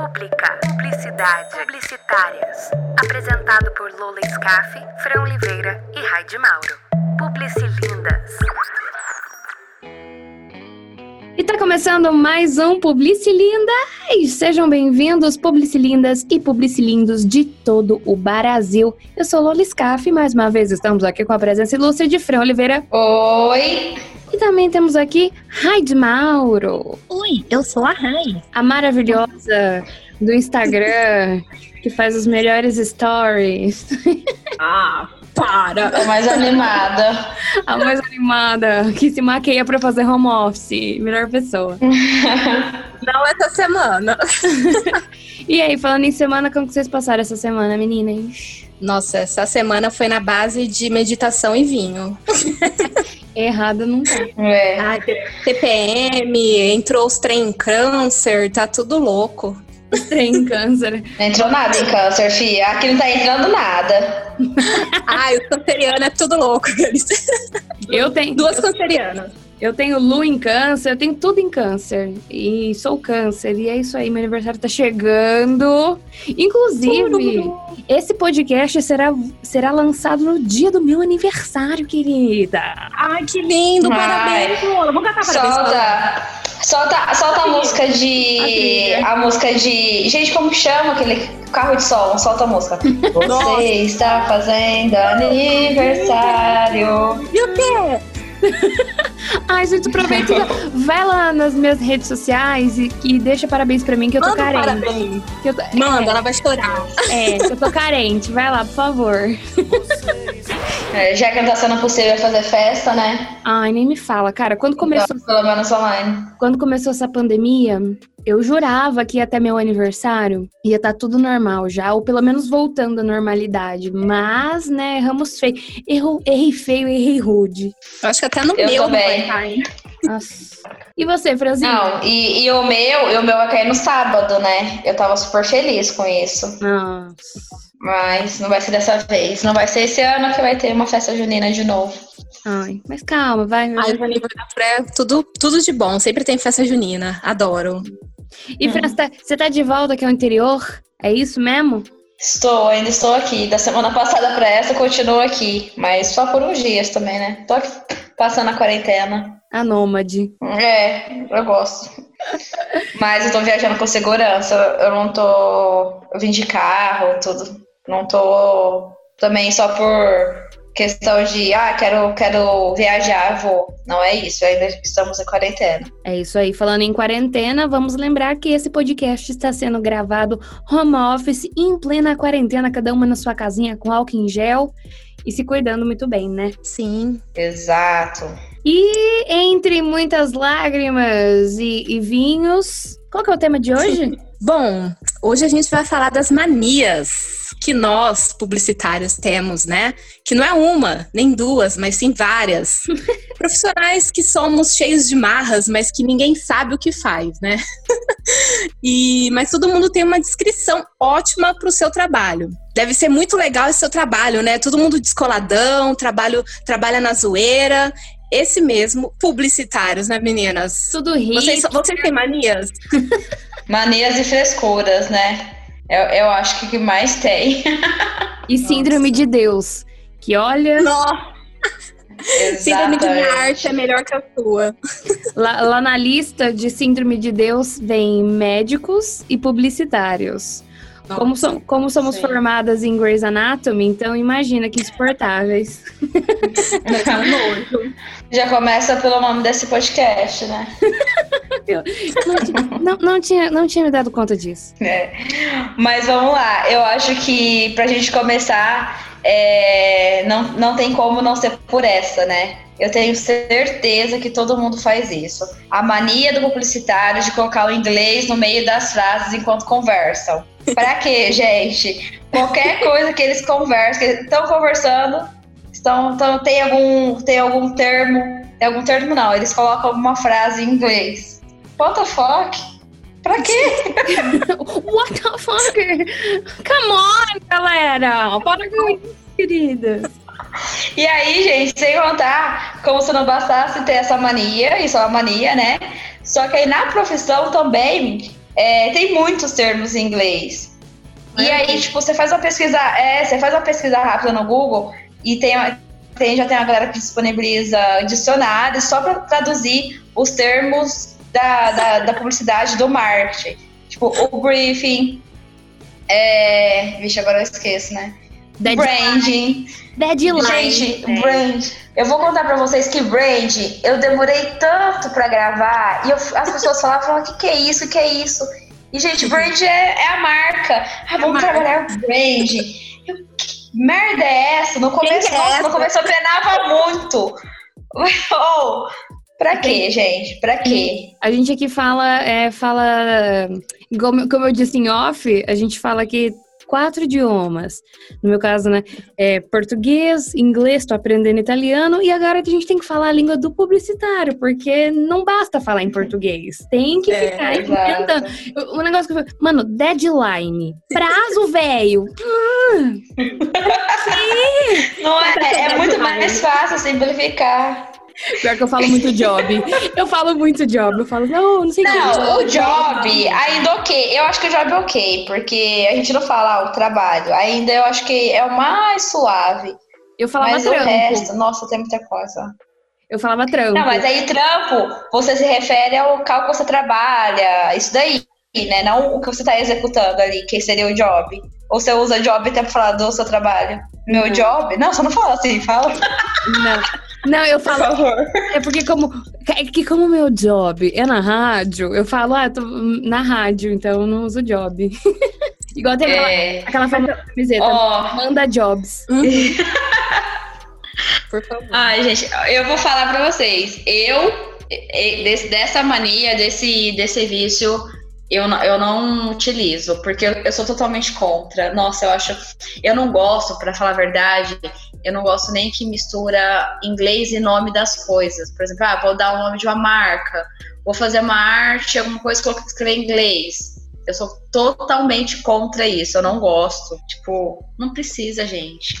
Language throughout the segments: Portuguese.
Pública, publicidade, publicitárias. Apresentado por Lola Scaff, Fran Oliveira e Raide Mauro. Publicilindas. E tá começando mais um Publicilinda! E sejam bem-vindos, Publicilindas e Publicilindos de todo o Brasil. Eu sou Lola Scaff e mais uma vez estamos aqui com a presença ilustre de Fran Oliveira. Oi! E também temos aqui Raide Mauro. Oi, eu sou a Rai. A maravilhosa do Instagram, que faz os melhores stories. Ah, para! A mais animada. A mais animada, que se maqueia pra fazer home office. Melhor pessoa. Não essa semana. E aí, falando em semana, como que vocês passaram essa semana, meninas? Nossa, essa semana foi na base de meditação e vinho. Errada não tá. É. Ai, TPM, entrou os trem em câncer, tá tudo louco. Trem câncer. Não entrou nada em câncer, filha. Aqui não tá entrando nada. Ai, o canceriano é tudo louco. Eu tenho, Duas cancerianas. Eu tenho Lu em câncer, eu tenho tudo em câncer. E sou câncer. E é isso aí, meu aniversário tá chegando. Inclusive, esse podcast será, será lançado no dia do meu aniversário, querida. Ai, que lindo, parabéns, Lola. Vamos cantar parabéns. Solta. Solta, solta a música de. A música de. Gente, como que chama aquele carro de som? Solta a música. Nossa. Você está fazendo aniversário. E o quê? Ai, gente, aproveita. e vai lá nas minhas redes sociais e, e deixa parabéns pra mim, que eu tô Manda um carente. parabéns. Que eu tô, Manda, ela vai chorar. é, que eu tô carente. Vai lá, por favor. É, já que não tá sendo possível fazer festa, né? Ai, nem me fala. Cara, quando começou Então, pelo menos online. Quando começou essa pandemia, eu jurava que até meu aniversário ia estar tudo normal já, ou pelo menos voltando à normalidade. Mas, né, erramos feio. Errou, errei feio, errei rude. Eu acho que até no Eu meu não também. vai estar, hein? Nossa. E você, Franzinha? Não, e, e o meu, e o meu vai cair no sábado, né? Eu tava super feliz com isso. Nossa. Mas não vai ser dessa vez. Não vai ser esse ano que vai ter uma festa junina de novo. Ai, mas calma, vai. Ai, aniversário é tudo, tudo de bom. Sempre tem festa junina. Adoro. E, Fran, você tá, você tá de volta aqui ao interior? É isso mesmo? Estou, ainda estou aqui. Da semana passada pra essa, eu continuo aqui. Mas só por uns dias também, né? Tô aqui passando a quarentena. A nômade. É, eu gosto. Mas eu tô viajando com segurança. Eu não tô. Eu vim de carro, tudo. Não tô também só por questão de, ah, quero, quero viajar, vou. Não é isso, ainda estamos em quarentena. É isso aí. Falando em quarentena, vamos lembrar que esse podcast está sendo gravado home office, em plena quarentena, cada uma na sua casinha com álcool em gel e se cuidando muito bem, né? Sim. Exato. E entre muitas lágrimas e, e vinhos, qual que é o tema de hoje? Bom, hoje a gente vai falar das manias que nós, publicitários, temos, né? Que não é uma, nem duas, mas sim várias. Profissionais que somos cheios de marras, mas que ninguém sabe o que faz, né? e, mas todo mundo tem uma descrição ótima para o seu trabalho. Deve ser muito legal esse seu trabalho, né? Todo mundo descoladão, trabalho, trabalha na zoeira. Esse mesmo, publicitários, né, meninas? Tudo rico. Vocês, vocês têm manias? Manias e frescuras, né? Eu, eu acho que o que mais tem. E síndrome de Deus. Que olha, Nossa! Síndrome de arte é melhor que a sua. lá, lá na lista de síndrome de Deus vem médicos e publicitários. Como, som- como somos Sim. formadas em Grey's Anatomy, então imagina que insuportáveis. Já começa pelo nome desse podcast, né? Não, não, tinha, não tinha me dado conta disso. É. Mas vamos lá, eu acho que pra gente começar, é, não, não tem como não ser por essa, né? Eu tenho certeza que todo mundo faz isso. A mania do publicitário de colocar o inglês no meio das frases enquanto conversam. Pra quê, gente? Qualquer coisa que eles conversam, que estão conversando, estão, estão, tem, algum, tem algum termo, tem algum termo não, eles colocam alguma frase em inglês. What the fuck? Pra quê? What the fuck? Come on, galera! Para com isso, queridas. E aí, gente, sem contar, como se não bastasse ter essa mania, isso é uma mania, né? Só que aí na profissão também é, tem muitos termos em inglês. E É. aí, tipo, você faz uma pesquisa, é, você faz uma pesquisa rápida no Google e tem, tem já tem uma galera que disponibiliza dicionários só para traduzir os termos da, da, da publicidade do marketing. Tipo, o briefing. É... Vixe, agora eu esqueço, né? Branding. Deadline. Gente, É. brand. Eu vou contar pra vocês que brand, eu demorei tanto pra gravar e eu- as pessoas falavam, o que, que é isso, o que é isso? E, gente, brand é, é a marca. Ah, vamos marca. trabalhar brand. Eu, que merda é essa? No começo, é essa? no começo eu penava muito. oh, pra quê, gente? Pra quê? A gente aqui fala, é, fala, como, como eu disse em off, a gente fala aqui quatro idiomas. No meu caso, né, é português, inglês, tô aprendendo italiano, e agora a gente tem que falar a língua do publicitário, porque não basta falar em português, tem que É, ficar inventando. O negócio que eu falei, mano, deadline, prazo, velho. Não é, é muito mais fácil simplificar. Pior que eu falo muito job. Eu falo muito job. Eu falo, não, não sei o que. Não, o job, ainda ok. Eu acho que o job é ok, porque a gente não fala ah, o trabalho. Ainda eu acho que é o mais suave. Eu falava Mas o trampo. resto, nossa, tem muita coisa. Eu falava trampo. Não, mas aí trampo, você se refere ao cálculo que você trabalha, isso daí, né? Não o que você está executando ali, que seria o job. Ou você usa job até pra falar do seu trabalho? Meu Não. job? Não, você não fala assim, fala. Não. Não, eu Por falo. favor. É porque como. É que como meu job é na rádio, eu falo, ah, tô na rádio, então eu não uso job. Igual tem aquela, É. aquela famosa camiseta. Ó, Manda jobs. Por favor. Ai, gente, eu vou falar pra vocês. Eu, desse- dessa mania, desse, desse vício, eu não, eu não utilizo, porque eu, eu sou totalmente contra. Nossa, eu acho. Eu não gosto, pra falar a verdade, eu não gosto nem que mistura inglês e nome das coisas. Por exemplo, ah, vou dar o nome de uma marca, vou fazer uma arte, alguma coisa, colocar escrever em inglês. Eu sou totalmente contra isso, eu não gosto. Tipo, não precisa, gente.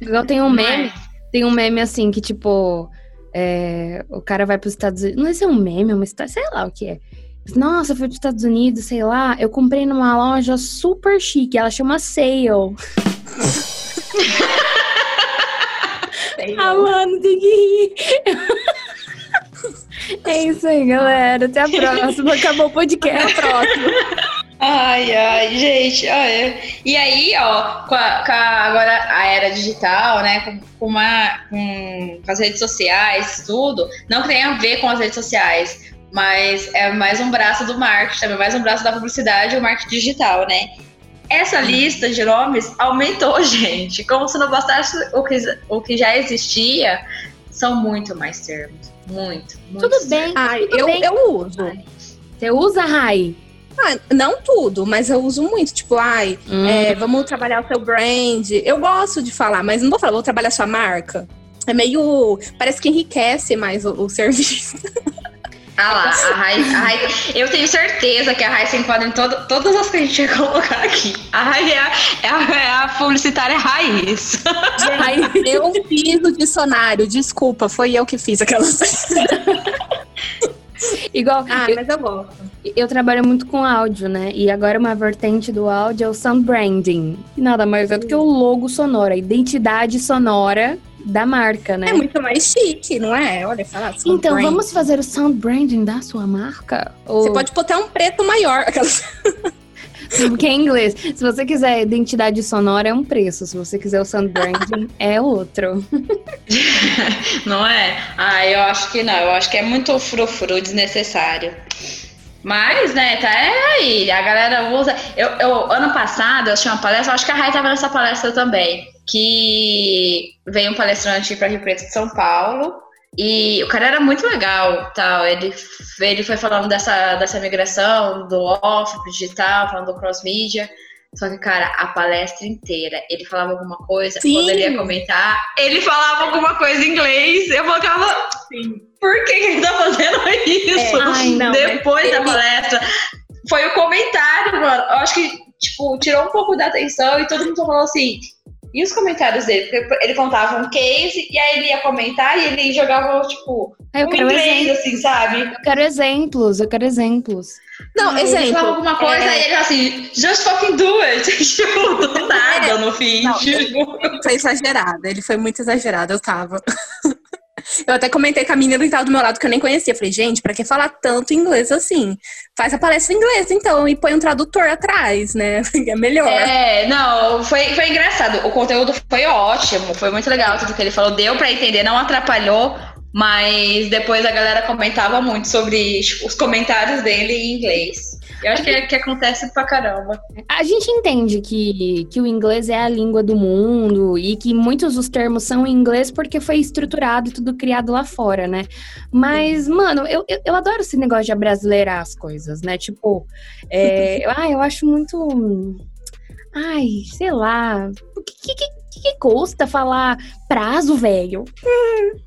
Igual tem um é? meme. Tem um meme assim que, tipo, é, o cara vai para os Estados Unidos. Não sei se é um meme, é uma história, sei lá o que é. Nossa, fui para os Estados Unidos, sei lá. Eu comprei numa loja super chique, ela chama Sale. Ah, mano, tem que rir. É isso aí, galera. Até a próxima. Acabou o podcast. Próximo. Ai, ai, gente, olha. E aí, ó, com, a- com a- agora a era digital, né, com, com uma, com, com as redes sociais, tudo, não que tenha a ver com as redes sociais, mas é mais um braço do marketing, também mais um braço da publicidade e o marketing digital, né? Essa lista de nomes aumentou, gente, como se não bastasse o que, o que já existia, são muito mais termos, muito, muito. Tudo bem. Ai, tudo eu, bem. eu uso. Você usa, Rai? Ah, não tudo, mas eu uso muito. Tipo, ai, Hum. é, vamos trabalhar o seu brand. Eu gosto de falar, mas não vou falar, vou trabalhar a sua marca. É meio. Parece que enriquece mais o, o serviço. Ah lá, a Rai, a Rai- eu tenho certeza que a Rai se enquadra em todo- todas as que a gente vai colocar aqui. A Rai é a, é a- é a publicitária raiz. Rai. Eu fiz o dicionário, desculpa, foi eu que fiz aquelas. Igual, Ah, eu, mas eu gosto. eu trabalho muito com áudio, né? E agora uma vertente do áudio é o sound branding. Nada mais é do que o logo sonoro, a identidade sonora da marca, né? É muito mais chique, não é? Olha, falar Então, brand. vamos fazer o sound branding da sua marca? Ou... Você pode botar um preto maior. Aquelas... Porque é inglês. Se você quiser identidade sonora, é um preço. Se você quiser o sound branding, é outro. Não é? Ah, eu acho que não. Eu acho que é muito frufru desnecessário. Mas, né, tá é aí. A galera usa. Eu, eu- ano passado eu assisti uma palestra, acho que a Rai tava nessa palestra também. Que veio um palestrante para Rio Preto de São Paulo. E o cara era muito legal, tal. Ele, ele foi falando dessa, dessa migração do off pro digital, falando do cross-media. Só que, cara, a palestra inteira, ele falava alguma coisa, Sim. quando ele ia comentar, ele falava alguma coisa em inglês. Eu ficava, por que, ele tá fazendo isso? Ai, não, Depois da ele- palestra, foi o comentário, mano. Eu acho que, tipo, tirou um pouco da atenção e todo mundo falou assim: E os comentários dele? Porque ele contava um case e aí ele ia comentar e ele jogava, tipo, eu um quero inglês, exemplos. assim, sabe? Eu quero exemplos, eu quero exemplos. Não, Aí Ele exemplo. falava alguma coisa é, e ele assim, just fucking do it. tipo, do nada no fim. Não, tipo. foi exagerado. Ele foi muito exagerado, eu tava. Eu até comentei com a menina que tava do meu lado que eu nem conhecia. Falei, gente, pra que falar tanto inglês assim? Faz a palestra em inglês, então, e põe um tradutor atrás, né? É melhor. É, não, foi, foi engraçado. O conteúdo foi ótimo, foi muito legal tudo que ele falou. Deu pra entender, não atrapalhou, mas depois a galera comentava muito sobre os comentários dele em inglês. Eu acho que, é- que acontece pra caramba. A gente entende que, que o inglês é a língua do mundo e que muitos dos termos são em inglês porque foi estruturado e tudo criado lá fora, né? Mas, mano, eu, eu, eu adoro esse negócio de abrasileirar as coisas, né? Tipo, é, ah, eu acho muito. Ai, sei lá. O que, que, que, que custa falar prazo, velho?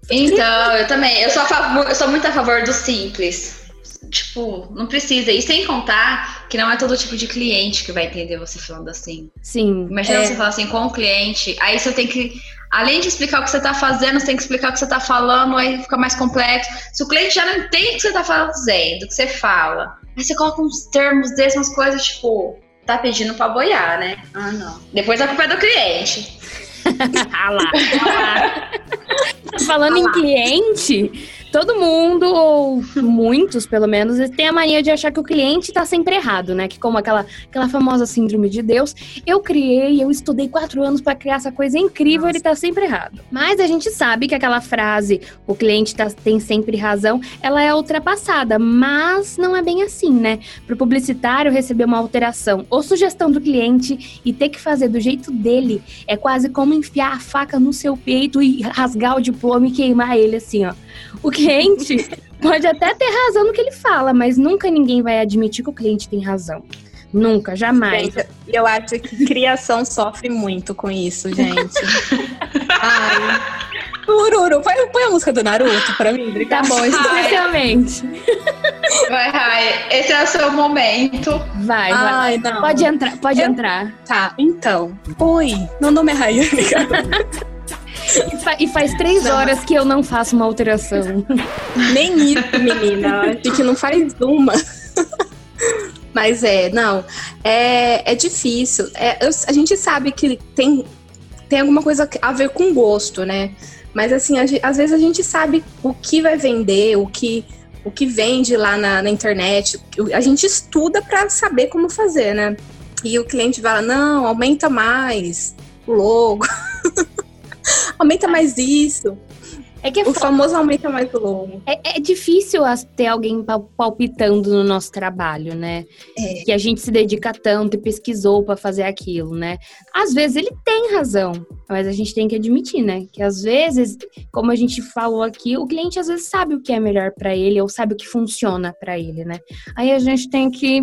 Então, eu também. Eu sou, favor, eu sou muito a favor do simples. Tipo, não precisa. E sem contar que não é todo tipo de cliente que vai entender você falando assim. Sim. Imagina É. você falar assim com o cliente, aí você tem que, além de explicar o que você tá fazendo, você tem que explicar o que você tá falando, aí fica mais complexo. Se o cliente já não entende o que você tá fazendo, o que você fala, aí você coloca uns termos desses, umas coisas tipo, tá pedindo pra boiar, né? Ah, não. Depois a culpa é do cliente. Ah lá. ah lá. Falando em cliente, todo mundo, ou muitos pelo menos, tem a mania de achar que o cliente tá sempre errado, né? Que como aquela, aquela famosa síndrome de Deus, eu criei, eu estudei quatro anos pra criar essa coisa incrível, ele tá sempre errado. Mas a gente sabe que aquela frase, o cliente tá- tem sempre razão, ela é ultrapassada, mas não é bem assim, né? Pro publicitário receber uma alteração ou sugestão do cliente e ter que fazer do jeito dele é quase como enfiar a faca no seu peito e rasgar o diploma e queimar ele assim, ó. O cliente pode até ter razão no que ele fala, mas nunca ninguém vai admitir que o cliente tem razão. Nunca, jamais. Gente, eu acho que criação sofre muito com isso, gente. Ai. Ururu, põe, põe a música do Naruto pra mim, Tá obrigada. bom, especialmente. Vai, Rai, esse é o seu momento. Vai, vai. Ai, não. Pode entrar, pode Eu- entrar. Tá, então. Oi, meu nome é Rayane. E, fa- e faz três Não, horas que eu não faço uma alteração. Nem isso, menina. Acho que não faz uma. Mas é, não. É, é difícil. É, eu- a gente sabe que tem, tem alguma coisa a ver com gosto, né? Mas assim, a às vezes a gente sabe o que vai vender, o que, o que vende lá na, na internet. A gente estuda para saber como fazer, né? E o cliente fala, não, aumenta mais o logo. aumenta mais isso. É que é O famoso aumenta mais o logo. É, é difícil ter alguém pal- palpitando no nosso trabalho, né? É. Que a gente se dedica tanto e pesquisou pra fazer aquilo, né? Às vezes ele tem razão, mas a gente tem que admitir, né? Que às vezes, como a gente falou aqui, o cliente às vezes sabe o que é melhor pra ele ou sabe o que funciona pra ele, né? Aí a gente tem que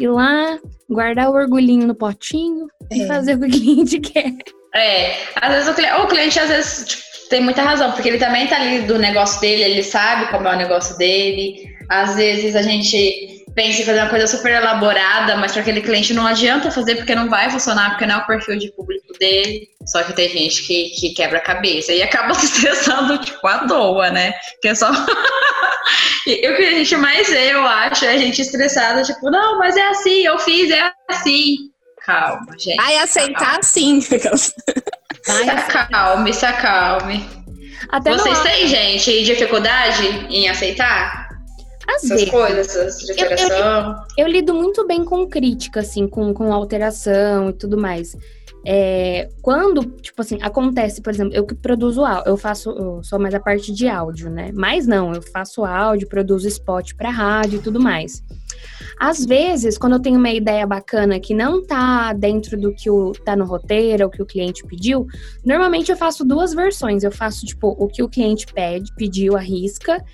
ir lá, guardar o orgulhinho no potinho e É. fazer o que o cliente quer. É, às vezes o cliente, o cliente às vezes tipo, tem muita razão, porque ele também tá ali do negócio dele, ele sabe como é o negócio dele. Às vezes a gente pensa em fazer uma coisa super elaborada, mas para aquele cliente não adianta fazer porque não vai funcionar, porque não é o perfil de público dele. Só que tem gente que, que quebra a cabeça e acaba se estressando, tipo, à toa, né? Que é só. e o que a gente mais vê, eu acho, é a gente estressada, tipo, não, mas é assim, eu fiz, é assim. Calma, gente. Vai aceitar sim. Vai, Se acalme, se acalme. Até Vocês têm, gente, dificuldade em aceitar às essas vezes. coisas, de Eu- eu- alteração? Eu lido muito bem com crítica, assim, com, com alteração e tudo mais. É, quando, tipo assim, acontece, por exemplo, eu que produzo áudio, eu faço, eu sou mais a parte de áudio, né? Mas não, eu faço áudio, produzo spot pra rádio e tudo mais. Às vezes, quando eu tenho uma ideia bacana que não tá dentro do que o, tá no roteiro, ou que o cliente pediu, normalmente eu faço duas versões. Eu faço, tipo, o que o cliente pede, pediu, arrisca,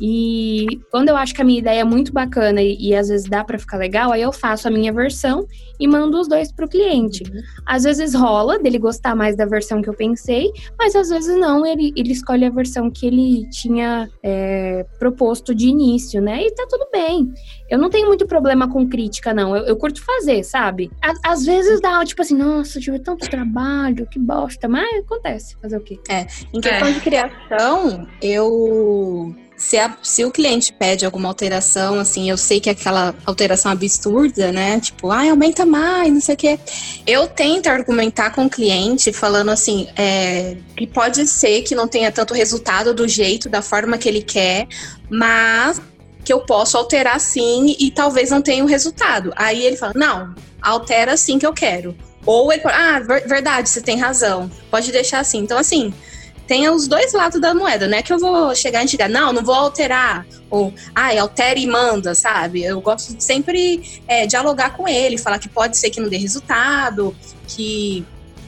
E quando eu acho que a minha ideia é muito bacana e, e às vezes dá para ficar legal, aí eu faço a minha versão e mando os dois pro cliente. Uhum. Às vezes rola dele gostar mais da versão que eu pensei, mas às vezes não, ele, ele escolhe a versão que ele tinha é, proposto de início, né? E tá tudo bem. Eu não tenho muito problema com crítica, não. Eu, eu curto fazer, sabe? À, às vezes dá, tipo assim, nossa, tive tanto trabalho, que bosta. Mas acontece, fazer o quê? É, em questão é. de criação, eu se, a, se o cliente pede alguma alteração, assim, eu sei que é aquela alteração absurda, né? Tipo, ai, aumenta mais, não sei o quê. Eu tento argumentar com o cliente falando assim, é, que pode ser que não tenha tanto resultado do jeito, da forma que ele quer, mas que eu posso alterar sim e talvez não tenha o resultado. Aí ele fala, não, altera assim que eu quero. Ou ele fala, ah, verdade, você tem razão, pode deixar assim. Então, assim, tem os dois lados da moeda, né? Que eu vou chegar e dizer, não, não vou alterar. Ou, ai, altera e manda, sabe? Eu gosto de sempre é, dialogar com ele, falar que pode ser que não dê resultado, que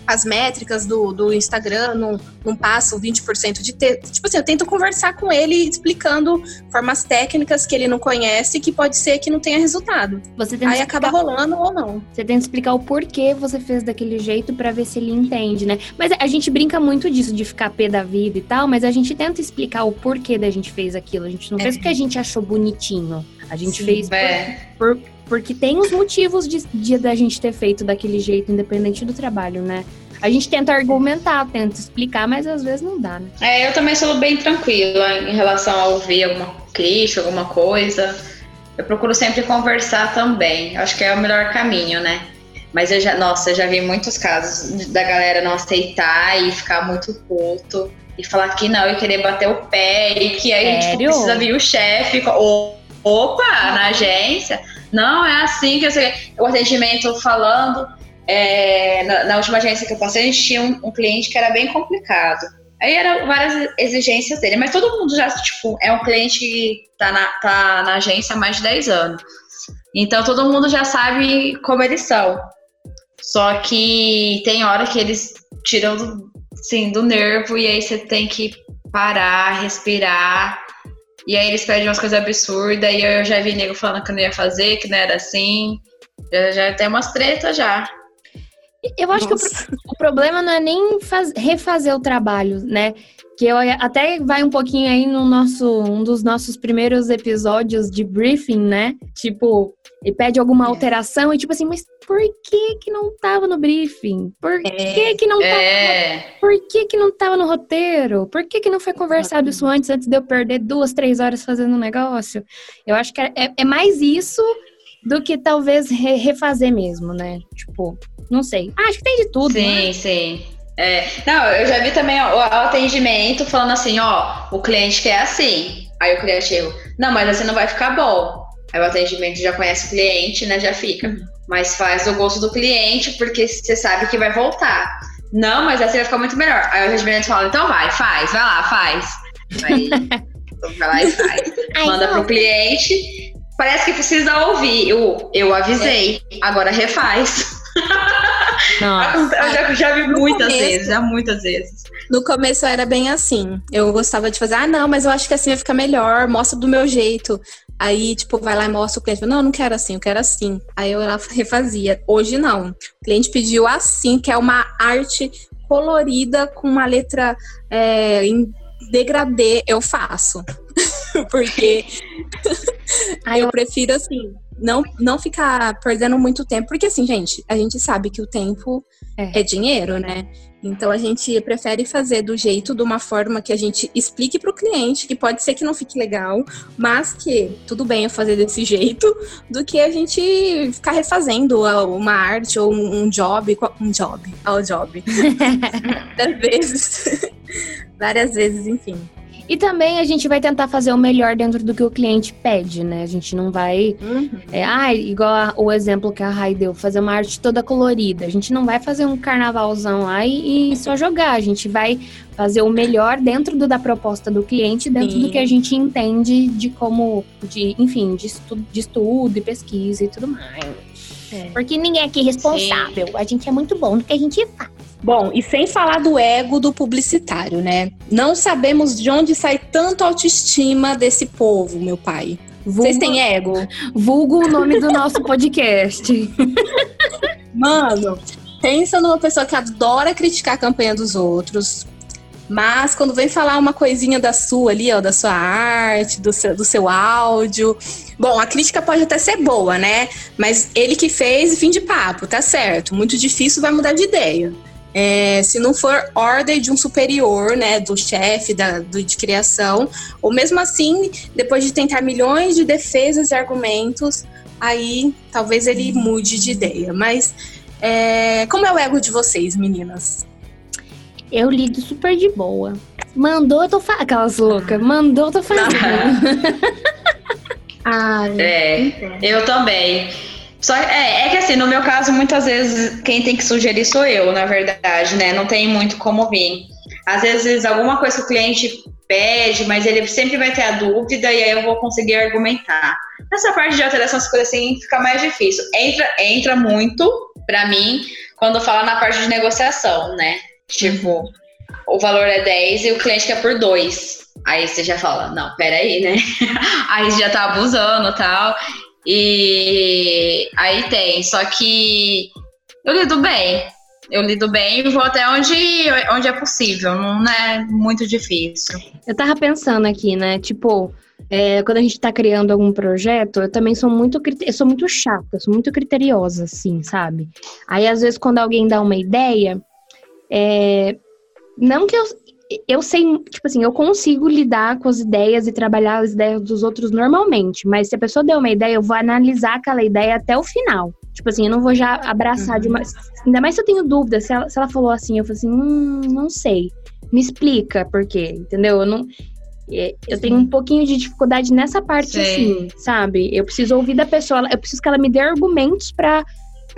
as métricas do, do Instagram não, não passam 20% de texto. Tipo assim, eu tento conversar com ele explicando formas técnicas que ele não conhece que pode ser que não tenha resultado. Aí acaba rolando ou não. Você tem que explicar o porquê você fez daquele jeito para ver se ele entende, né? Mas a gente brinca muito disso, de ficar pé da vida e tal, mas a gente tenta explicar o porquê da gente fez aquilo. A gente não é. fez porque a gente achou bonitinho. A gente Sim, fez é. por, por porque tem os motivos de, de da gente ter feito daquele jeito, independente do trabalho, né? A gente tenta argumentar, tenta explicar, mas às vezes não dá, né? É, eu também sou bem tranquila em relação a ouvir alguma crítica, alguma coisa. Eu procuro sempre conversar também. Acho que é o melhor caminho, né? Mas eu já, nossa, eu já vi muitos casos da galera não aceitar e ficar muito puto e falar que não e querer bater o pé e que aí a gente precisa vir o chefe. Opa, na agência. Não, é assim que eu sei. O atendimento falando é, na, na, última agência que eu passei, a gente tinha um, um, cliente que era bem complicado. Aí eram várias exigências dele, mas todo mundo já, tipo, é um cliente que tá na, tá na agência há mais de 10 anos. Então todo mundo já sabe como eles são. Só que tem hora que eles tiram do, assim, do nervo e aí você tem que parar, respirar. E aí eles pedem umas coisas absurdas e eu já vi nego falando que não ia fazer, que não era assim. Já, já tem umas tretas já. Eu acho Nossa. que o, o, problema não é nem faz, refazer o trabalho, né? Que eu até vai um pouquinho aí no nosso um dos nossos primeiros episódios de briefing, né? Tipo, e pede alguma é. alteração e tipo assim, mas por que que não tava no briefing? Por é. que que não tava? É. Por que que não tava no roteiro? Por que que não foi conversado isso antes, antes de eu perder duas, três horas fazendo um negócio? Eu acho que é, é mais isso do que talvez re refazer mesmo, né? Tipo, não sei. Ah, acho que tem de tudo. Sim, né? sim. É, não, eu já vi também o, o atendimento falando assim, ó, o cliente quer assim. Aí o cliente chega, não, mas assim não vai ficar bom. Aí o atendimento já conhece o cliente, né? Já fica. Mas faz o gosto do cliente, porque você sabe que vai voltar. Não, mas assim vai ficar muito melhor. Aí o atendimento fala, então vai, faz, vai lá, faz. Aí vai lá e faz. Manda pro cliente. Parece que precisa ouvir. Eu, eu avisei, agora refaz. Nossa. Eu já, já vi no muitas começo, vezes, já muitas vezes. No começo era bem assim. Eu gostava de fazer, ah, não, mas eu acho que assim vai ficar melhor, mostra do meu jeito. Aí, tipo, vai lá e mostra o cliente. Não, eu não quero assim, eu quero assim. Aí eu refazia. Hoje não. O cliente pediu assim, que é uma arte colorida com uma letra é, em degradê, eu faço. Porque aí eu prefiro assim, não, não ficar perdendo muito tempo, porque assim, gente, a gente sabe que o tempo é, é dinheiro, né? Então a gente prefere fazer do jeito, de uma forma que a gente explique para o cliente, que pode ser que não fique legal, mas que tudo bem eu fazer desse jeito, do que a gente ficar refazendo uma arte ou um job, um job, ao job. Várias vezes. Várias vezes, enfim. E também a gente vai tentar fazer o melhor dentro do que o cliente pede, né? A gente não vai. Uhum. É, ah, igual a, o exemplo que a Rai deu, fazer uma arte toda colorida. A gente não vai fazer um carnavalzão lá e, e só jogar. A gente vai fazer o melhor dentro do, da proposta do cliente, dentro Sim. do que a gente entende de como, de, enfim, de, estu, de estudo e pesquisa e tudo mais. É. Porque ninguém aqui é responsável. Sim. A gente é muito bom no que a gente faz. Bom, e sem falar do ego do publicitário, né? Não sabemos de onde sai tanto autoestima desse povo, meu pai. Vulgo, Vocês têm ego? Vulgo o nome do nosso podcast. Mano, pensa numa pessoa que adora criticar a campanha dos outros, mas quando vem falar uma coisinha da sua ali, ó, da sua arte, do seu, do seu áudio. Bom, a crítica pode até ser boa, né? Mas ele que fez, fim de papo, tá certo. Muito difícil, vai mudar de ideia. É, se não for ordem de um superior, né, do chefe da, do, de criação, ou mesmo assim, depois de tentar milhões de defesas e argumentos, aí talvez ele mude de ideia. Mas é, como é o ego de vocês, meninas? Eu lido super de boa. Mandou, eu tô fazendo. Aquelas loucas. Mandou, eu tô fazendo. ah, é, eu também. Só é, é que assim, no meu caso, muitas vezes quem tem que sugerir sou eu, na verdade, né? Não tem muito como vir. Às vezes alguma coisa que o cliente pede, mas ele sempre vai ter a dúvida e aí eu vou conseguir argumentar. Nessa parte de alteração, as coisas assim fica mais difícil. Entra, entra muito para mim quando fala na parte de negociação, né? Tipo, o valor é 10 e o cliente quer por 2. Aí você já fala, não, peraí, né? aí já tá abusando tal. E aí tem, só que eu lido bem. Eu lido bem e vou até onde, onde é possível, não é muito difícil. Eu tava pensando aqui, né? Tipo, é, quando a gente tá criando algum projeto, eu também sou muito, eu sou muito chata, sou muito criteriosa, assim, sabe? Aí, às vezes, quando alguém dá uma ideia, é, não que eu, eu sei, tipo assim, eu consigo lidar com as ideias e trabalhar as ideias dos outros normalmente, mas se a pessoa deu uma ideia, eu vou analisar aquela ideia até o final. Tipo assim, eu não vou já abraçar uhum. de uma. Ainda mais se eu tenho dúvida, se ela, se ela falou assim, eu falo assim, hum, não sei. Me explica por quê, entendeu? Eu não. É, eu tenho um pouquinho de dificuldade nessa parte, Sim. assim, sabe? Eu preciso ouvir da pessoa, eu preciso que ela me dê argumentos para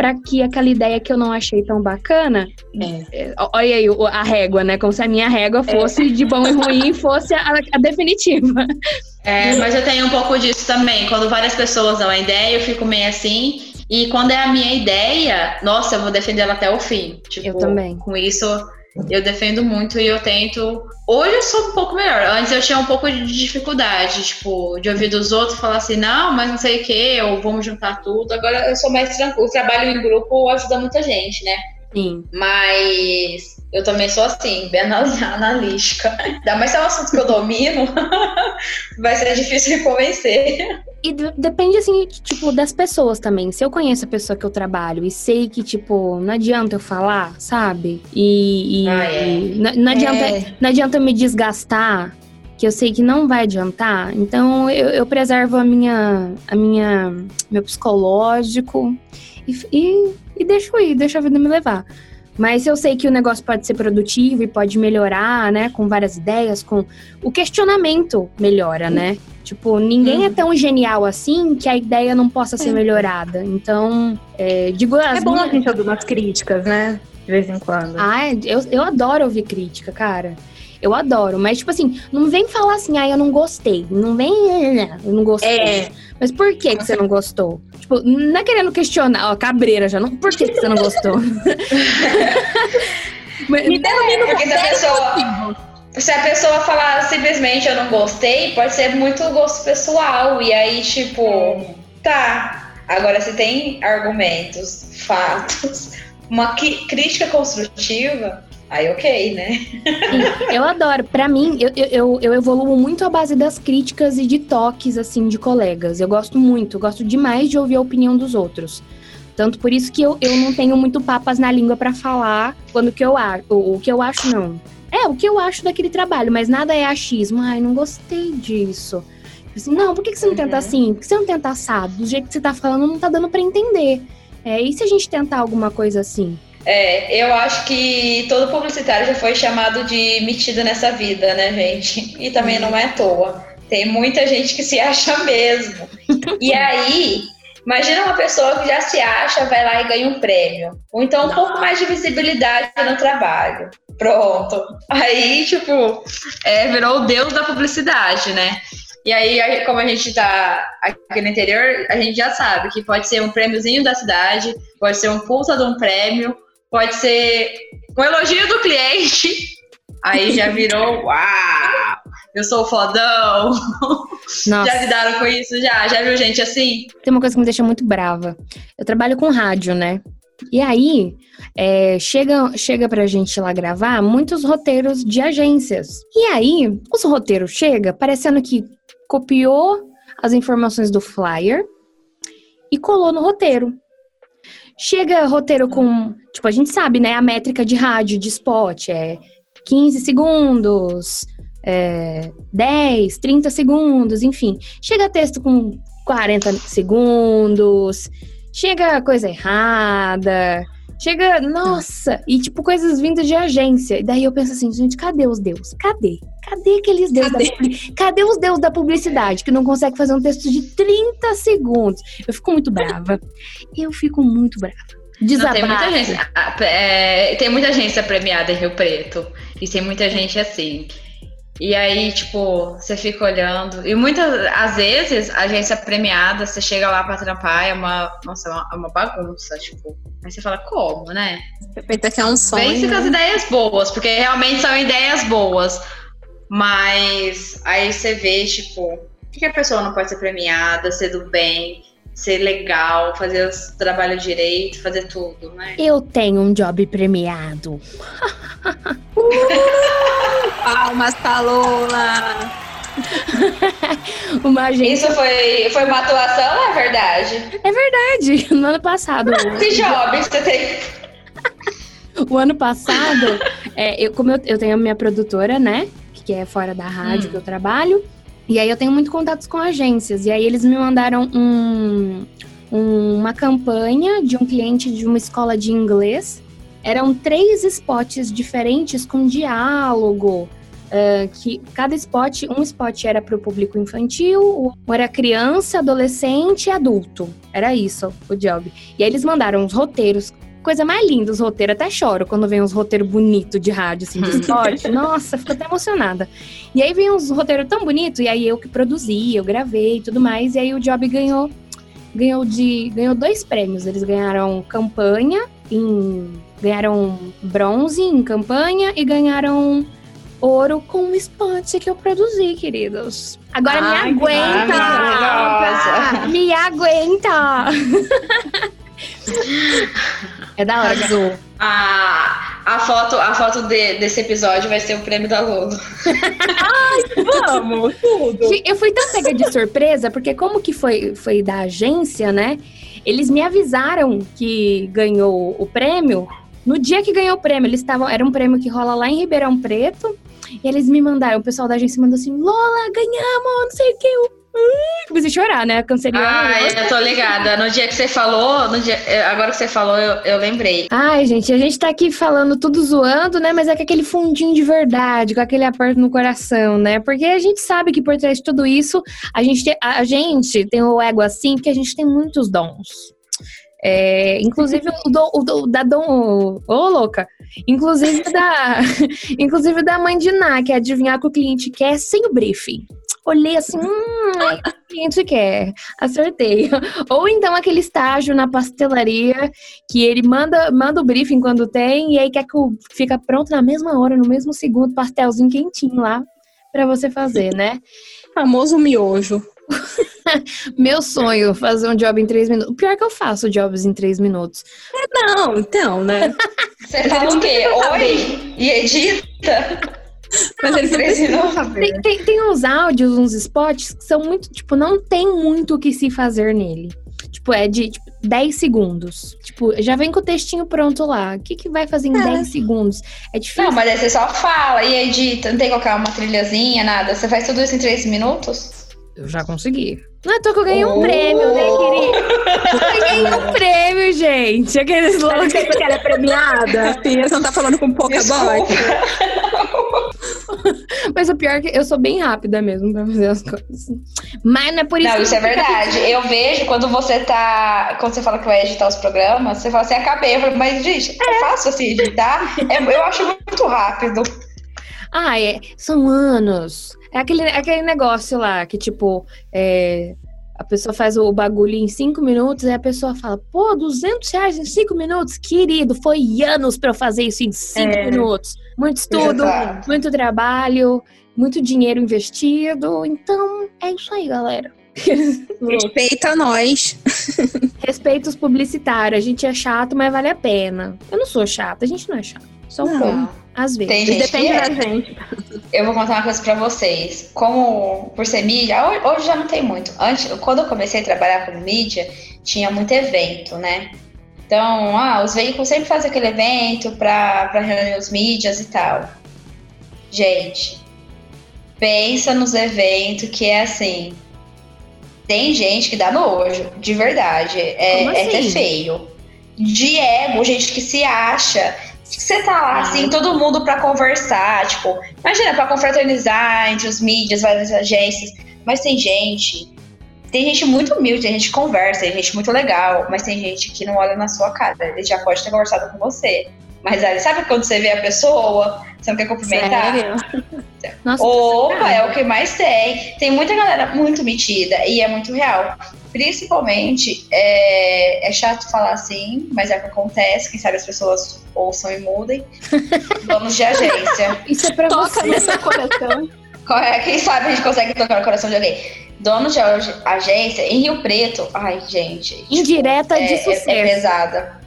para que aquela ideia que eu não achei tão bacana. É. é olha aí a régua, né? Como se a minha régua fosse é. de bom e ruim fosse a, a, definitiva. É, mas eu tenho um pouco disso também. Quando várias pessoas dão a ideia, eu fico meio assim. E quando é a minha ideia, nossa, eu vou defender ela até o fim. Tipo, eu também. Com isso, eu defendo muito e eu tento. Hoje eu sou um pouco melhor. Antes eu tinha um pouco de dificuldade, tipo, de ouvir dos outros falar assim, não, mas não sei o que, ou vamos juntar tudo. Agora eu sou mais tranquilo. O trabalho em grupo ajuda muita gente, né? Sim. Mas eu também sou assim, bem analítica. Ainda mais se é um assunto que eu domino, vai ser difícil de convencer. E depende, assim, tipo, das pessoas também. Se eu conheço a pessoa que eu trabalho e sei que, tipo, não adianta eu falar, sabe? E, e, ah, é. não, não, adianta, é. não adianta me desgastar, que eu sei que não vai adiantar. Então, eu, eu preservo a minha, a minha, meu psicológico e, e, e deixo ir, deixo a vida me levar. Mas eu sei que o negócio pode ser produtivo e pode melhorar, né? Com várias ideias, com o questionamento melhora, né? Tipo, ninguém é uhum. tão genial assim que a ideia não possa ser é. melhorada. Então, é, digo as É bom minhas... a gente ouvir umas críticas, né? De vez em quando. Ah, é, eu, eu adoro ouvir crítica, cara. Eu adoro, mas tipo assim, não vem falar assim, ah, eu não gostei. Não vem, eu não gostei. É. Mas por que, que você não gostou? Tipo, não é querendo questionar, ó, cabreira já. Não, por que, que você não gostou? Me denomina é, se a pessoa, se a pessoa falar simplesmente eu não gostei, pode ser muito gosto pessoal. E aí, tipo, tá. Agora, se tem argumentos, fatos, uma crítica construtiva, Aí, ok, né? Sim, eu adoro. Para mim, eu, eu, eu evoluo muito à base das críticas e de toques, assim, de colegas. Eu gosto muito, eu gosto demais de ouvir a opinião dos outros. Tanto por isso que eu, eu não tenho muito papas na língua para falar quando que eu acho. O que eu acho, não. É, o que eu acho daquele trabalho, mas nada é achismo. Ai, não gostei disso. Assim, não, por que, que você não tenta uhum. assim? Por que você não tenta assado? Do jeito que você tá falando, não tá dando para entender. É, e se a gente tentar alguma coisa assim? É, eu acho que todo publicitário já foi chamado de metido nessa vida, né, gente? E também não é à toa. Tem muita gente que se acha mesmo. E aí, imagina uma pessoa que já se acha, vai lá e ganha um prêmio. Ou então um pouco mais de visibilidade no trabalho. Pronto. Aí, tipo, é, virou o deus da publicidade, né? E aí, como a gente tá aqui no interior, a gente já sabe que pode ser um prêmiozinho da cidade, pode ser um puta de um prêmio, pode ser um elogio do cliente, aí já virou uau, eu sou fodão. Nossa. Já lidaram com isso? Já? Já viu gente assim? Tem uma coisa que me deixa muito brava. Eu trabalho com rádio, né? E aí, é, chega, chega pra gente lá gravar muitos roteiros de agências. E aí, os roteiros chegam parecendo que copiou as informações do flyer e colou no roteiro. Chega roteiro com. Tipo, a gente sabe, né? A métrica de rádio, de spot é 15 segundos, é, 10, 30 segundos, enfim. Chega texto com 40 segundos, chega coisa errada, chega, nossa, e tipo coisas vindas de agência. E daí eu penso assim, gente, cadê os deus? Cadê? Cadê aqueles deus Cadê? da publi- Cadê os deus da publicidade que não consegue fazer um texto de 30 segundos? Eu fico muito brava. Eu fico muito brava. Não, tem muita ah, é, tem muita agência premiada em Rio Preto. E tem muita gente assim. E aí, tipo, você fica olhando. E muitas, às vezes, a agência premiada, você chega lá pra trampar, é uma. Nossa, é uma, é uma bagunça, tipo. Aí você fala, como, né? Pensa que é um sonho. Vence com as ideias boas, porque realmente são ideias boas. Mas aí você vê, tipo, por que a pessoa não pode ser premiada, ser do bem, ser legal, fazer o trabalho direito, fazer tudo, né? Eu tenho um job premiado. Palmas pra Lola. Uma agência. Isso foi, foi uma atuação, é verdade? É verdade. No ano passado. Que job você tem? O ano passado, é, eu, como eu, eu tenho a minha produtora, né? Que é fora da rádio Hum. que eu trabalho. E aí eu tenho muito contatos com agências. E aí eles me mandaram um, um- uma campanha de um cliente de uma escola de inglês. Eram três spots diferentes com diálogo. ah, que cada spot, um spot era para o público infantil, outro era criança, adolescente e adulto. Era isso o job. E aí eles mandaram os roteiros Coisa mais linda, os roteiros. Até choro quando vem uns roteiros bonitos de rádio, assim, de spot. Nossa, fico até emocionada. E aí vem uns roteiros tão bonitos, e aí eu que produzi, eu gravei e tudo mais. E aí o Job ganhou, ganhou, de, ganhou dois prêmios. Eles ganharam campanha, em, ganharam bronze em campanha e ganharam ouro com o spot que eu produzi, queridos. Agora Ai, me aguenta! me aguenta! é da hora, Azul. A, a foto, a foto de- desse episódio vai ser o prêmio da Lulu. Vamos, tudo. Eu fui tão pega de surpresa, porque como que foi, foi da agência, né? Eles me avisaram que ganhou o prêmio. No dia que ganhou o prêmio, eles estavam. Era um prêmio que rola lá em Ribeirão Preto. E eles me mandaram, o pessoal da agência mandou assim: Lola, ganhamos, não sei o que. Eu, comecei a chorar, né? Canceriana. Ai, eu tô ligada. No dia que você falou, no dia, eh, agora que você falou, eu, eu lembrei. Ai, gente, a gente tá aqui falando tudo zoando, né? Mas é com aquele fundinho de verdade, com aquele aperto no coração, né? Porque a gente sabe que por trás de tudo isso, a gente, a gente tem o ego assim, porque a gente tem muitos dons. É, inclusive o, dom, o dom- da dom. Ô, louca! Inclusive da, inclusive da mãe de Ná, que é adivinhar o que o cliente quer sem o briefing. Olhei assim, hum, é o cliente quer. Acertei. Ou então aquele estágio na pastelaria que ele manda, manda o briefing quando tem e aí quer que o, fica pronto na mesma hora, no mesmo segundo, pastelzinho quentinho lá pra você fazer, né? Famoso miojo. Meu sonho, fazer um job em três minutos. O pior é que eu faço jobs em três minutos. Não, então, né? Você fala o quê? Oi? E edita? Mas eles não minutos. saber. Tem, tem, tem uns áudios, uns spots que são muito, tipo, não tem muito o que se fazer nele. Tipo, é de tipo, 10 segundos. Tipo, já vem com o textinho pronto lá. O que, que vai fazer em É. 10 segundos? É difícil. Não, mas aí você só fala e edita. Não tem que colocar uma trilhazinha, nada. Você faz tudo isso em três minutos? Eu já consegui. Não é tô que eu ganhei um Oh. prêmio, né, querida? Eu ganhei um prêmio, gente. Aqueles loucos. que ela é premiada? Sim, você não tá falando com pouca voz. Mas o pior é que eu sou bem rápida mesmo pra fazer as coisas. Mas não é por isso Não, que isso é verdade. Eu vejo quando você tá. Quando você fala que vai editar os programas, você fala assim, acabei. Eu falo, mas, gente, é fácil assim editar? É, eu acho muito rápido. Ah, é, são anos. É aquele, aquele negócio lá que, tipo, é, A pessoa faz o bagulho em cinco minutos e a pessoa fala, pô, 200 reais em cinco minutos? Querido, foi anos pra eu fazer isso em cinco É. minutos. Muito estudo, Exato. muito trabalho, muito dinheiro investido. Então, é isso aí, galera. Respeita nós. Respeito os publicitários. A gente é chato, mas vale a pena. Eu não sou chata, a gente não é chato. Só um pouco, às vezes. Tem gente que Depende é. da gente. Eu vou contar uma coisa pra vocês. Como por ser mídia, hoje, já não tem muito. Antes, quando eu comecei a trabalhar como mídia, tinha muito evento, né? Então, ah, os veículos sempre fazem aquele evento pra, pra reunir os mídias e tal. Gente, pensa nos eventos que é assim. Tem gente que dá nojo, de verdade. É, Como é até assim? feio. De ego, gente que se acha. Você tá lá, assim, todo mundo pra conversar, tipo, Imagina, pra confraternizar entre os mídias, várias agências. Mas tem gente. Tem gente muito humilde, tem gente que conversa, tem gente muito legal, mas tem gente que não olha na sua cara. Ele já pode ter conversado com você. Mas aí, sabe quando você vê a pessoa, você não quer cumprimentar? Sério? Nossa, Opa, é o que mais tem. Tem muita galera muito metida e é muito real. Principalmente, é, é chato falar assim, mas é o que acontece. Quem sabe as pessoas ouçam e mudem. Donos de agência. Isso é pra Toca você. no seu coração. É? Quem sabe a gente consegue tocar no coração de alguém. Dono de ag- agência em Rio Preto. Ai, gente. Indireta é, de é- sucesso. É, pesada.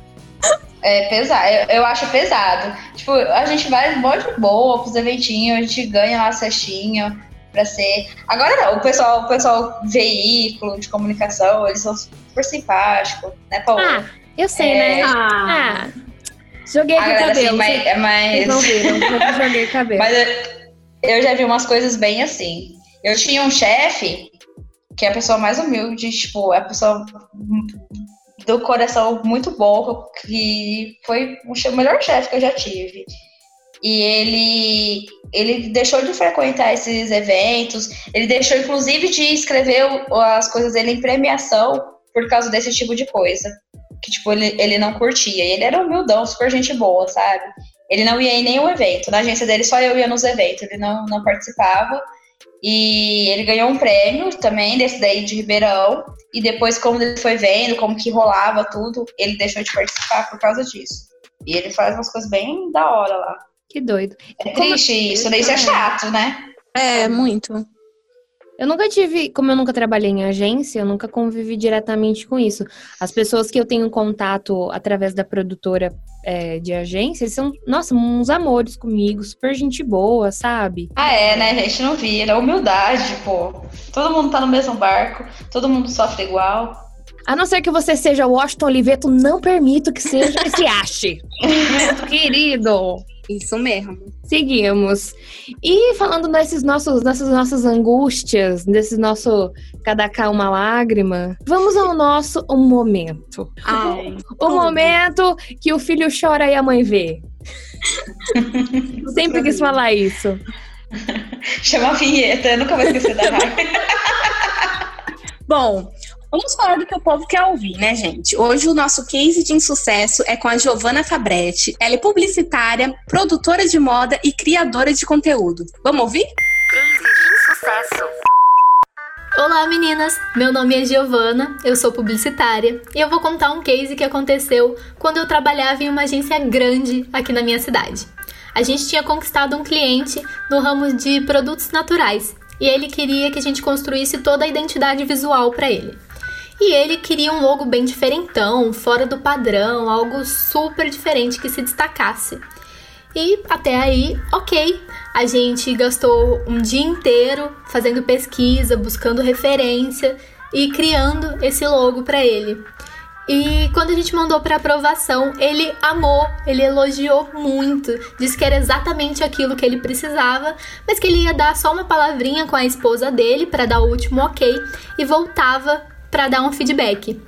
É pesado. Eu, eu acho pesado. Tipo, a gente vai mó de boa pros eventinhos, a gente ganha lá a cestinha pra ser. Agora não, o pessoal, o pessoal veículo de comunicação, eles são super simpáticos, né, Paulo? Ah, eu sei, É. né? Ah, Ah, joguei a com o galera assim, cabelo. mas, vocês- é mais. Vocês não viram, eu joguei o cabelo. Mas eu, eu já vi umas coisas bem assim. Eu tinha um chefe que é a pessoa mais humilde, tipo, é a pessoa do coração muito bom, que foi o melhor chefe que eu já tive. E ele, ele deixou de frequentar esses eventos, ele deixou inclusive de escrever as coisas dele em premiação por causa desse tipo de coisa. Que, tipo, ele, ele não curtia. E ele era humildão, super gente boa, sabe? Ele não ia em nenhum evento. Na agência dele, só eu ia nos eventos. Ele não, não participava. E ele ganhou um prêmio também, desse daí de Ribeirão. E depois, como ele foi vendo, como que rolava tudo, ele deixou de participar por causa disso. E ele faz umas coisas bem da hora lá. Que doido. É Como- triste isso, né? Isso é chato, né? é, muito. Eu nunca tive, como eu nunca trabalhei em agência, eu nunca convivi diretamente com isso. As pessoas que eu tenho contato através da produtora é, de agência, eles são, nossa, uns amores comigo, super gente boa, sabe? Ah, é, né? A gente não vira. Humildade, pô. Todo mundo tá no mesmo barco, todo mundo sofre igual. A não ser que você seja Washington Oliveto, não permito que seja que se ache. Querido. Isso mesmo. Seguimos. E falando desses nossos, dessas nossas angústias, desse nosso cada cá uma lágrima, vamos ao nosso um momento. Ai, O momento que o filho chora e a mãe vê. Sempre quis falar isso. Chama a vinheta, eu nunca vou esquecer da. Bom, vamos falar do que o povo quer ouvir, né, gente? Hoje o nosso case de insucesso é com a Giovanna Fabretti. Ela é publicitária, produtora de moda e criadora de conteúdo. Vamos ouvir? Case de sucesso. Olá meninas, meu nome é Giovana, eu sou publicitária e eu vou contar um case que aconteceu quando eu trabalhava em uma agência grande aqui na minha cidade. A gente tinha conquistado um cliente no ramo de produtos naturais e ele queria que a gente construísse toda a identidade visual para ele. E ele queria um logo bem diferentão, fora do padrão, algo super diferente que se destacasse. E até aí, ok. A gente gastou um dia inteiro fazendo pesquisa, buscando referência e criando esse logo para ele. E quando a gente mandou para aprovação, ele amou, ele elogiou muito, disse que era exatamente aquilo que ele precisava, mas que ele ia dar só uma palavrinha com a esposa dele para dar o último ok e voltava para dar um feedback.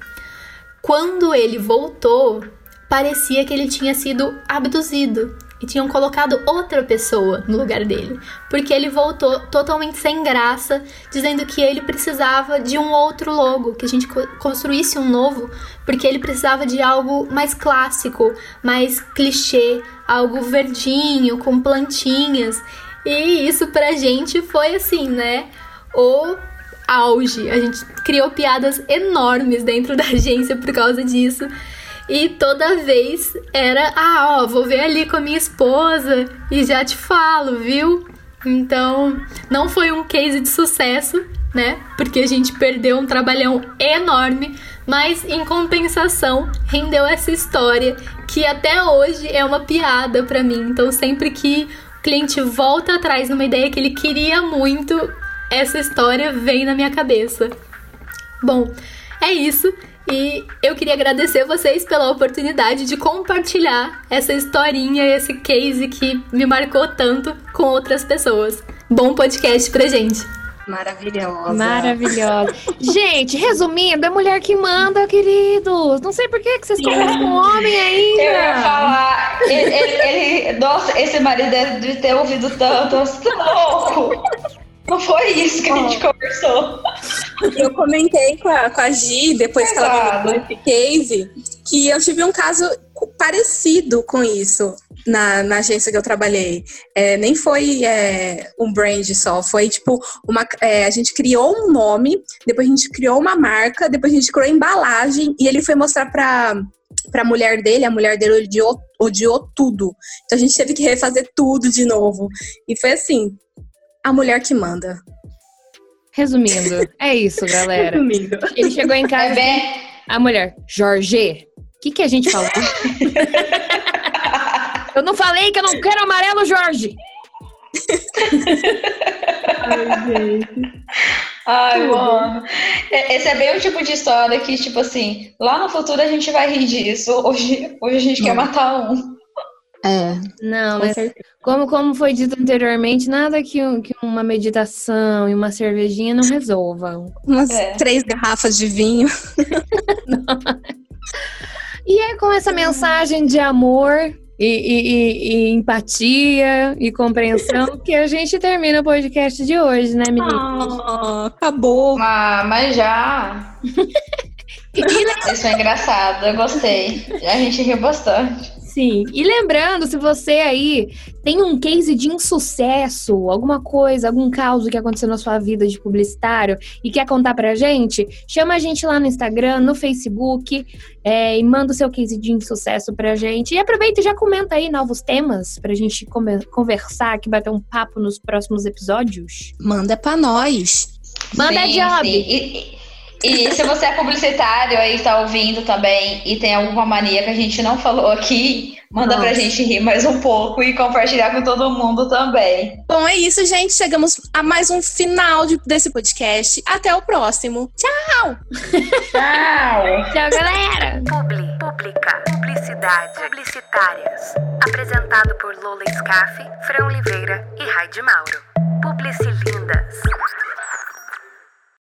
Quando ele voltou, parecia que ele tinha sido abduzido e tinham colocado outra pessoa no lugar dele, porque ele voltou totalmente sem graça, dizendo que ele precisava de um outro logo, que a gente co- construísse um novo, porque ele precisava de algo mais clássico, mais clichê, algo verdinho, com plantinhas. E isso pra gente foi assim, né? O auge. A gente criou piadas enormes dentro da agência por causa disso. E toda vez era, ah, ó, vou ver ali com a minha esposa e já te falo, viu? Então, não foi um case de sucesso, né? Porque a gente perdeu um trabalhão enorme, mas em compensação rendeu essa história que até hoje é uma piada para mim. Então, sempre que o cliente volta atrás numa ideia que ele queria muito, essa história vem na minha cabeça. Bom, é isso. E eu queria agradecer vocês pela oportunidade de compartilhar essa historinha, esse case que me marcou tanto com outras pessoas. Bom podcast pra gente. Maravilhosa. Maravilhosa. Gente, resumindo, é mulher que manda, queridos. Não sei por que, que vocês conversam com homem ainda. Eu ia falar, ele, ele, ele- nossa, esse marido deve ter ouvido tanto, louco? Não foi isso que a gente conversou. Eu comentei com a, com a Gi, depois que ela me mandou esse case, que eu tive um caso parecido com isso na, na agência que eu trabalhei. É, nem foi é, um brand só, foi tipo uma. é, a gente criou um nome, depois a gente criou uma marca, depois a gente criou a embalagem e ele foi mostrar pra. Pra mulher dele, a mulher dele odiou, odiou tudo. Então a gente teve que refazer tudo de novo. E foi assim: a mulher que manda. Resumindo, é isso, galera. Ele chegou em casa, É bem. a mulher, Jorge, o que, que a gente falou? eu não falei que eu não quero amarelo, Jorge. Ai, mano. É- Esse é bem o tipo de história que, tipo assim, lá no futuro a gente vai rir disso. Hoje, hoje a gente quer matar um. É, Não, mas como, como foi dito anteriormente, nada que, um- que uma meditação e uma cervejinha não resolvam. Umas É. três garrafas de vinho. E é com essa mensagem de amor e, e- e- e empatia e compreensão que a gente termina o podcast de hoje, né, menina? Ah, acabou. Ah, mas já. Isso foi engraçado, eu gostei. A gente riu bastante. Sim. E lembrando, se você aí tem um case de insucesso, alguma coisa, algum caso que aconteceu na sua vida de publicitário e quer contar pra gente, chama a gente lá no Instagram, no Facebook é, e manda o seu case de insucesso pra gente. E aproveita e já comenta aí novos temas pra gente conversar aqui, bater um papo nos próximos episódios. Manda pra nós. Manda Sim, job. sim. E, e- se você é publicitário aí, tá ouvindo também e tem alguma mania que a gente não falou aqui, manda pra Nossa. gente rir mais um pouco e compartilhar com todo mundo também. Bom, é isso, gente. Chegamos a mais um final de- desse podcast. Até o próximo. Tchau! Tchau! Tchau, galera! Publi, Pública, Publicidade, Publicitárias. Apresentado por Lola Scaff, Fran Oliveira e Raide Mauro. Publicilindas.